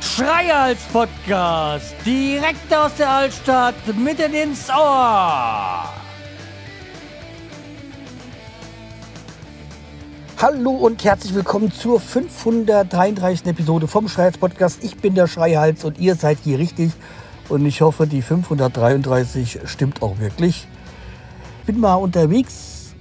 Schreihals Podcast, direkt aus der Altstadt, mitten ins Ohr. Hallo und herzlich willkommen zur 533. Episode vom Schreihals Podcast. Ich bin der Schreihals und ihr seid hier richtig. Und ich hoffe, die 533 stimmt auch wirklich. Bin mal unterwegs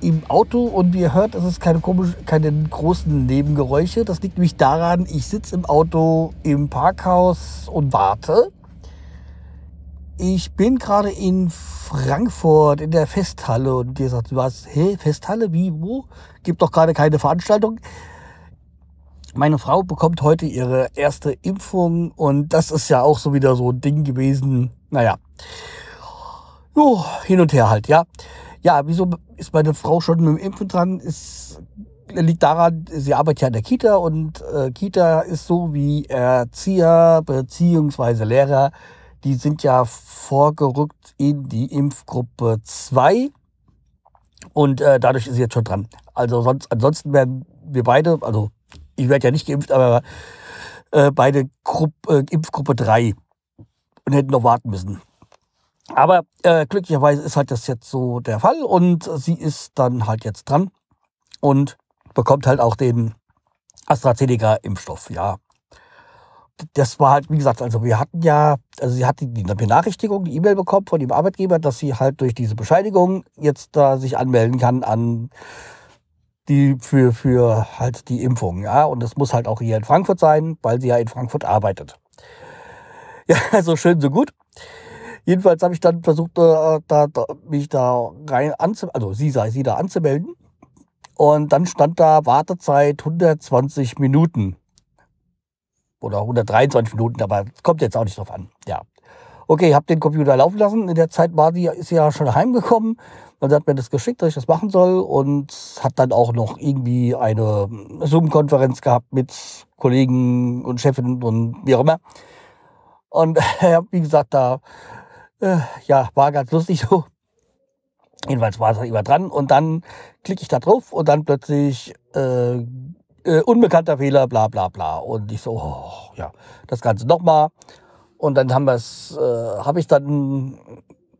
im Auto und wie ihr hört, es ist keine, komisch, keine großen Nebengeräusche. Das liegt nämlich daran, ich sitze im Auto im Parkhaus und warte. Ich bin gerade in Frankfurt in der Festhalle und ihr sagt, was, hä, Festhalle, wie, wo? Gibt doch gerade keine Veranstaltung. Meine Frau bekommt heute ihre erste Impfung und das ist ja auch so wieder so ein Ding gewesen. Naja, jo, hin und her halt, ja. Ja, wieso ist meine Frau schon mit dem Impfen dran? Ist, liegt daran, sie arbeitet ja in der Kita und äh, Kita ist so wie Erzieher beziehungsweise Lehrer, die sind ja vorgerückt in die Impfgruppe 2 und äh, dadurch ist sie jetzt schon dran. Also sonst, ansonsten werden wir beide, also ich werde ja nicht geimpft, aber äh, beide Grupp, äh, Impfgruppe 3 und hätten noch warten müssen. Aber äh, glücklicherweise ist halt das jetzt so der Fall und sie ist dann halt jetzt dran und bekommt halt auch den AstraZeneca-Impfstoff, ja. Das war halt, wie gesagt, also wir hatten ja, also sie hat die Benachrichtigung, die E-Mail bekommen von dem Arbeitgeber, dass sie halt durch diese Bescheinigung jetzt da sich anmelden kann an die für, für halt die Impfung, ja. Und das muss halt auch hier in Frankfurt sein, weil sie ja in Frankfurt arbeitet. Ja, also schön so gut. Jedenfalls habe ich dann versucht, äh, da, da, mich da rein anzumelden, also sie sei sie da anzumelden. Und dann stand da Wartezeit 120 Minuten. Oder 123 Minuten, aber kommt jetzt auch nicht drauf an. Ja. Okay, habe den Computer laufen lassen. In der Zeit war die, ist sie ja schon heimgekommen. Dann hat mir das geschickt, dass ich das machen soll. Und hat dann auch noch irgendwie eine Zoom-Konferenz gehabt mit Kollegen und Chefin und wie auch immer. Und wie gesagt, da äh, ja, war ganz lustig so. Jedenfalls war es immer dran und dann klicke ich da drauf und dann plötzlich äh, äh, unbekannter Fehler, bla bla bla. Und ich so, oh, ja, das Ganze nochmal. Und dann haben wir es, äh, habe ich dann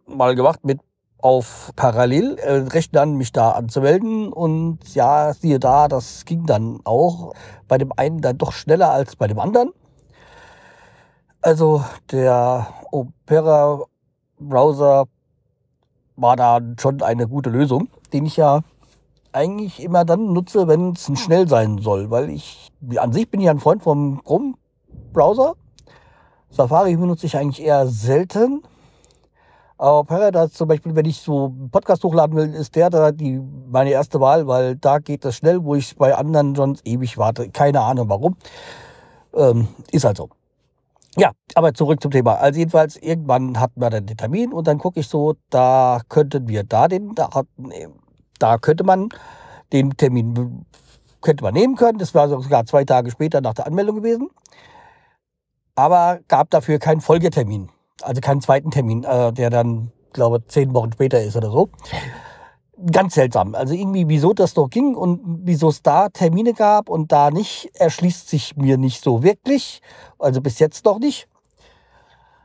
mal gemacht mit auf parallel äh, rechnen an, mich da anzumelden. Und ja, siehe da, das ging dann auch bei dem einen dann doch schneller als bei dem anderen. Also der Opera Browser war da schon eine gute Lösung, den ich ja eigentlich immer dann nutze, wenn es schnell sein soll, weil ich an sich bin ich ein Freund vom Chrome Browser. Safari benutze ich eigentlich eher selten. Aber Paradise zum Beispiel, wenn ich so einen Podcast hochladen will, ist der da die, meine erste Wahl, weil da geht das schnell, wo ich bei anderen sonst ewig warte. Keine Ahnung warum. Ähm, ist halt so. Ja, aber zurück zum Thema. Also jedenfalls, irgendwann hatten wir dann den Termin und dann gucke ich so, da könnten wir da den, da, da könnte man den Termin könnte man nehmen können. Das war sogar zwei Tage später nach der Anmeldung gewesen. Aber gab dafür keinen Folgetermin. Also keinen zweiten Termin, äh, der dann, glaube zehn Wochen später ist oder so ganz seltsam. Also irgendwie, wieso das doch ging und wieso es da Termine gab und da nicht, erschließt sich mir nicht so wirklich. Also bis jetzt noch nicht.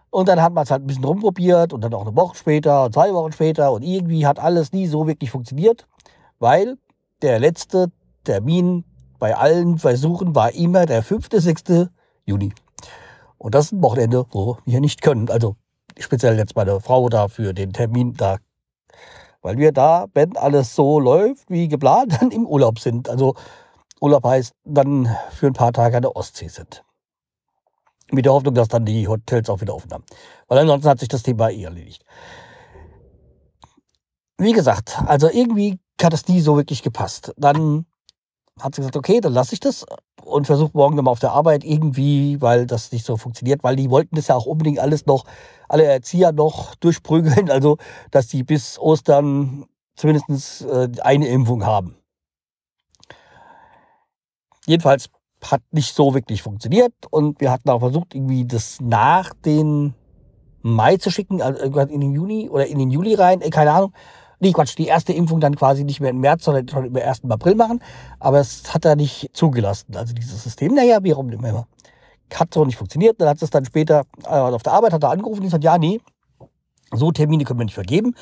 Und dann hat man es halt ein bisschen rumprobiert und dann auch eine Woche später, zwei Wochen später und irgendwie hat alles nie so wirklich funktioniert, weil der letzte Termin bei allen Versuchen war immer der 5., 6. Juni. Und das ist ein Wochenende, wo wir nicht können. Also speziell jetzt meine Frau da für den Termin da weil wir da, wenn alles so läuft wie geplant, dann im Urlaub sind. Also Urlaub heißt dann für ein paar Tage an der Ostsee sind. Mit der Hoffnung, dass dann die Hotels auch wieder offen haben. Weil ansonsten hat sich das Thema eh erledigt. Wie gesagt, also irgendwie hat es nie so wirklich gepasst. Dann hat sie gesagt, okay, dann lasse ich das und versuche morgen nochmal auf der Arbeit irgendwie, weil das nicht so funktioniert, weil die wollten das ja auch unbedingt alles noch, alle Erzieher noch durchprügeln, also dass die bis Ostern zumindest äh, eine Impfung haben. Jedenfalls hat nicht so wirklich funktioniert und wir hatten auch versucht, irgendwie das nach den Mai zu schicken, also in den Juni oder in den Juli rein, keine Ahnung. Nee, Quatsch, die erste Impfung dann quasi nicht mehr im März, sondern schon im 1. April machen. Aber es hat er nicht zugelassen, also dieses System. Naja, wie rum immer. Hat so nicht funktioniert. Dann hat es dann später äh, auf der Arbeit hat er angerufen und gesagt, ja, nee, so Termine können wir nicht vergeben.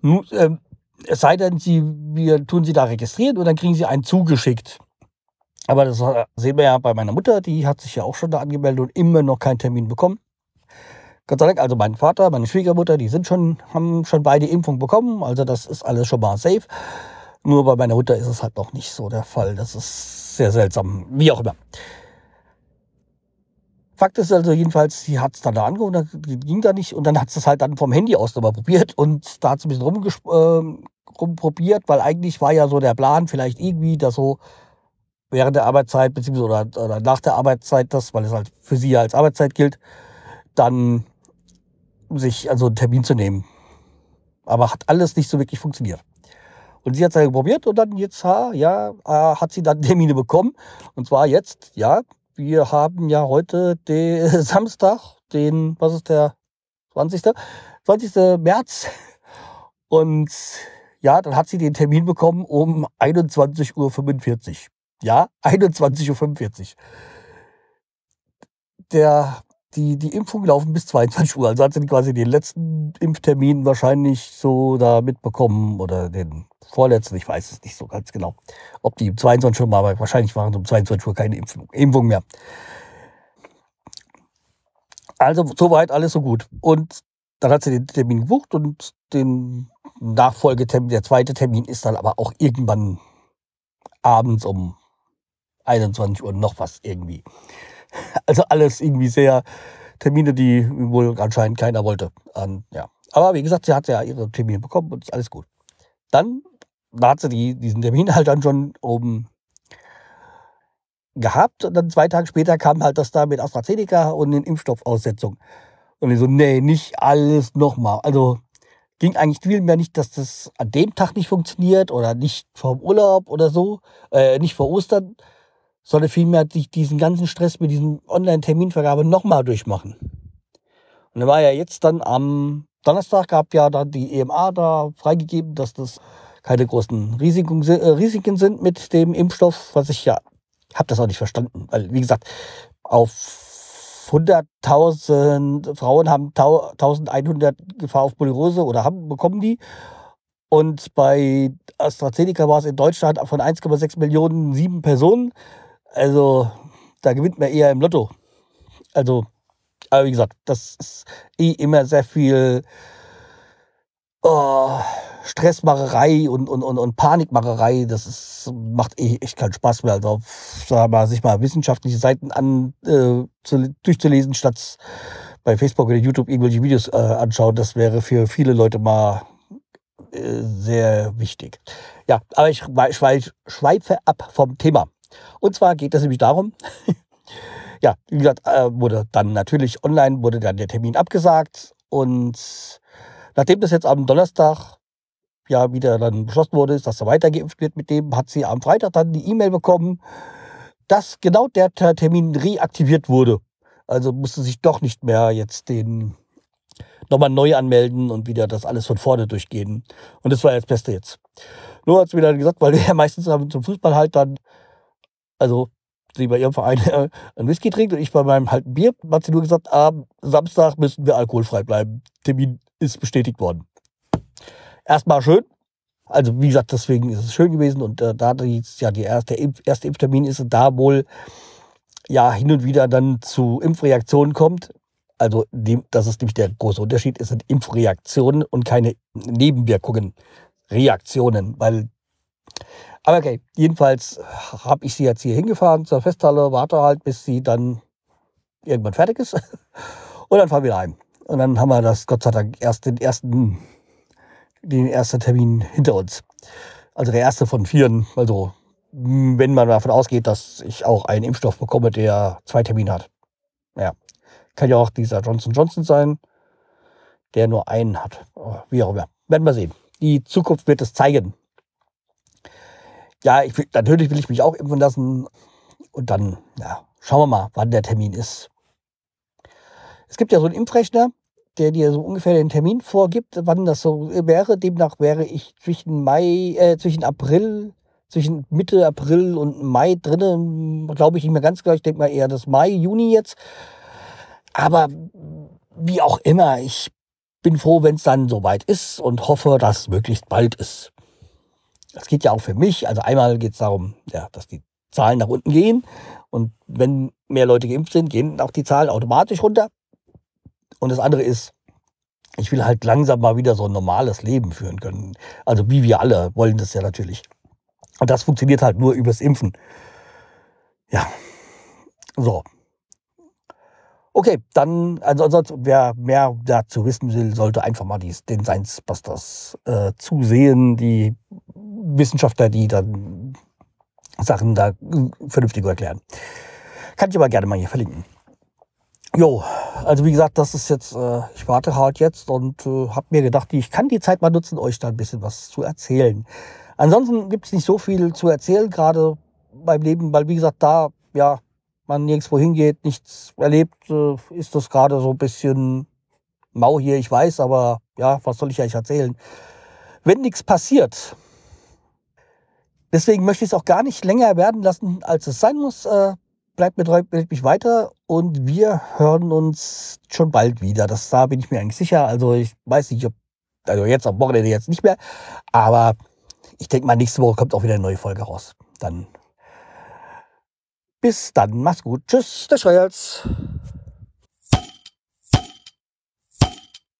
Nun, äh, es sei denn, Sie, wir tun Sie da registrieren und dann kriegen Sie einen zugeschickt. Aber das sehen wir ja bei meiner Mutter, die hat sich ja auch schon da angemeldet und immer noch keinen Termin bekommen. Gott sei Dank, also mein Vater, meine Schwiegermutter, die sind schon, haben schon beide Impfungen bekommen. Also das ist alles schon mal safe. Nur bei meiner Mutter ist es halt noch nicht so der Fall. Das ist sehr seltsam. Wie auch immer. Fakt ist also jedenfalls, sie hat es dann da angerufen, ging da nicht und dann hat es halt dann vom Handy aus nochmal probiert und da hat sie ein bisschen äh, rumprobiert, weil eigentlich war ja so der Plan, vielleicht irgendwie das so während der Arbeitszeit beziehungsweise oder, oder nach der Arbeitszeit das, weil es halt für sie ja als Arbeitszeit gilt, dann sich also einen Termin zu nehmen. Aber hat alles nicht so wirklich funktioniert. Und sie hat es dann probiert und dann jetzt, ja, hat sie dann Termine bekommen. Und zwar jetzt, ja, wir haben ja heute den Samstag, den, was ist der 20. 20. März. Und ja, dann hat sie den Termin bekommen um 21.45 Uhr. Ja, 21.45 Uhr. Der, die, die Impfungen laufen bis 22 Uhr. Also hat sie quasi den letzten Impftermin wahrscheinlich so da mitbekommen oder den vorletzten, ich weiß es nicht so ganz genau. Ob die um 22 Uhr mal, aber wahrscheinlich waren um 22 Uhr keine Impfung, Impfung mehr. Also soweit alles so gut. Und dann hat sie den Termin gebucht und den Nachfolgetermin, der zweite Termin ist dann aber auch irgendwann abends um 21 Uhr noch was irgendwie. Also alles irgendwie sehr Termine, die wohl anscheinend keiner wollte. Und, ja. Aber wie gesagt, sie hat ja ihre Termine bekommen und ist alles gut. Dann da hat sie die, diesen Termin halt dann schon oben gehabt und dann zwei Tage später kam halt das da mit AstraZeneca und den Impfstoffaussetzung. Und ich so, nee, nicht alles nochmal. Also ging eigentlich viel mehr nicht, dass das an dem Tag nicht funktioniert oder nicht vom Urlaub oder so, äh, nicht vor Ostern, sondern vielmehr sich diesen ganzen Stress mit diesem Online-Terminvergabe nochmal durchmachen. Und dann war ja jetzt dann am Donnerstag, gab ja dann die EMA da freigegeben, dass das keine großen Risiken, äh, Risiken sind mit dem Impfstoff, was ich ja, habe das auch nicht verstanden, weil wie gesagt, auf 100.000 Frauen haben 1100 Gefahr auf Polyrose oder haben, bekommen die. Und bei AstraZeneca war es in Deutschland von 1,6 Millionen sieben Personen. Also da gewinnt man eher im Lotto. Also, aber wie gesagt, das ist eh immer sehr viel oh, Stressmacherei und, und, und, und Panikmacherei, das ist, macht eh echt keinen Spaß mehr. Also sag mal, sich mal wissenschaftliche Seiten an, äh, zu, durchzulesen, statt bei Facebook oder YouTube irgendwelche Videos äh, anschauen, das wäre für viele Leute mal äh, sehr wichtig. Ja, aber ich schweife ab vom Thema. Und zwar geht es nämlich darum, ja, wie gesagt, äh, wurde dann natürlich online, wurde dann der Termin abgesagt und nachdem das jetzt am Donnerstag ja wieder dann beschlossen wurde, dass er weitergeimpft wird mit dem, hat sie am Freitag dann die E-Mail bekommen, dass genau der Termin reaktiviert wurde. Also musste sich doch nicht mehr jetzt den nochmal neu anmelden und wieder das alles von vorne durchgehen. Und das war das Beste jetzt. Nur hat sie mir dann gesagt, weil wir ja meistens zum Fußball halt dann, also sie bei ihrem Verein äh, ein Whisky trinkt und ich bei meinem halt Bier, hat sie nur gesagt, am Samstag müssen wir alkoholfrei bleiben. Termin ist bestätigt worden erstmal schön. Also wie gesagt, deswegen ist es schön gewesen und äh, da jetzt ja die erste, der erste Impftermin ist da wohl ja hin und wieder dann zu Impfreaktionen kommt. Also dem, das ist nämlich der große Unterschied. Es sind Impfreaktionen und keine Nebenwirkungen, Reaktionen, weil aber okay, jedenfalls habe ich sie jetzt hier hingefahren zur Festhalle, warte halt, bis sie dann irgendwann fertig ist. Und dann fahren wir heim. Und dann haben wir das Gott sei Dank erst den ersten den ersten Termin hinter uns. Also der erste von vieren. Also wenn man davon ausgeht, dass ich auch einen Impfstoff bekomme, der zwei Termine hat. Ja. Kann ja auch dieser Johnson Johnson sein, der nur einen hat. Wie auch immer. Werden wir sehen. Die Zukunft wird es zeigen. Ja, ich will, natürlich will ich mich auch impfen lassen. Und dann, ja, schauen wir mal, wann der Termin ist. Es gibt ja so einen Impfrechner, der dir so ungefähr den Termin vorgibt, wann das so wäre. Demnach wäre ich zwischen Mai, äh, zwischen April, zwischen Mitte April und Mai drinnen, glaube ich nicht mehr ganz klar. Ich denke mal eher das Mai, Juni jetzt. Aber wie auch immer, ich bin froh, wenn es dann soweit ist und hoffe, dass möglichst bald ist. Das geht ja auch für mich. Also einmal geht es darum, ja, dass die Zahlen nach unten gehen. Und wenn mehr Leute geimpft sind, gehen auch die Zahlen automatisch runter. Und das andere ist, ich will halt langsam mal wieder so ein normales Leben führen können. Also wie wir alle wollen das ja natürlich. Und das funktioniert halt nur übers Impfen. Ja. So. Okay, dann, also ansonsten, wer mehr dazu wissen will, sollte einfach mal die, den Science Busters äh, zusehen. Die Wissenschaftler, die dann Sachen da vernünftig erklären. Kann ich aber gerne mal hier verlinken. Jo, also wie gesagt, das ist jetzt, äh, ich warte halt jetzt und äh, habe mir gedacht, ich kann die Zeit mal nutzen, euch da ein bisschen was zu erzählen. Ansonsten gibt es nicht so viel zu erzählen, gerade beim Leben, weil wie gesagt, da ja man nirgendwo hingeht, nichts erlebt, ist das gerade so ein bisschen mau hier, ich weiß, aber ja, was soll ich euch erzählen? Wenn nichts passiert, deswegen möchte ich es auch gar nicht länger werden lassen, als es sein muss. Äh, bleibt mir treu, mich weiter und wir hören uns schon bald wieder. Das da bin ich mir eigentlich sicher. Also ich weiß nicht, ob, also jetzt am Wochenende jetzt nicht mehr, aber ich denke mal, nächste Woche kommt auch wieder eine neue Folge raus. Dann bis dann, mach's gut. Tschüss, der Scheuerz.